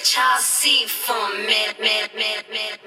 to bitch. I'll see for me.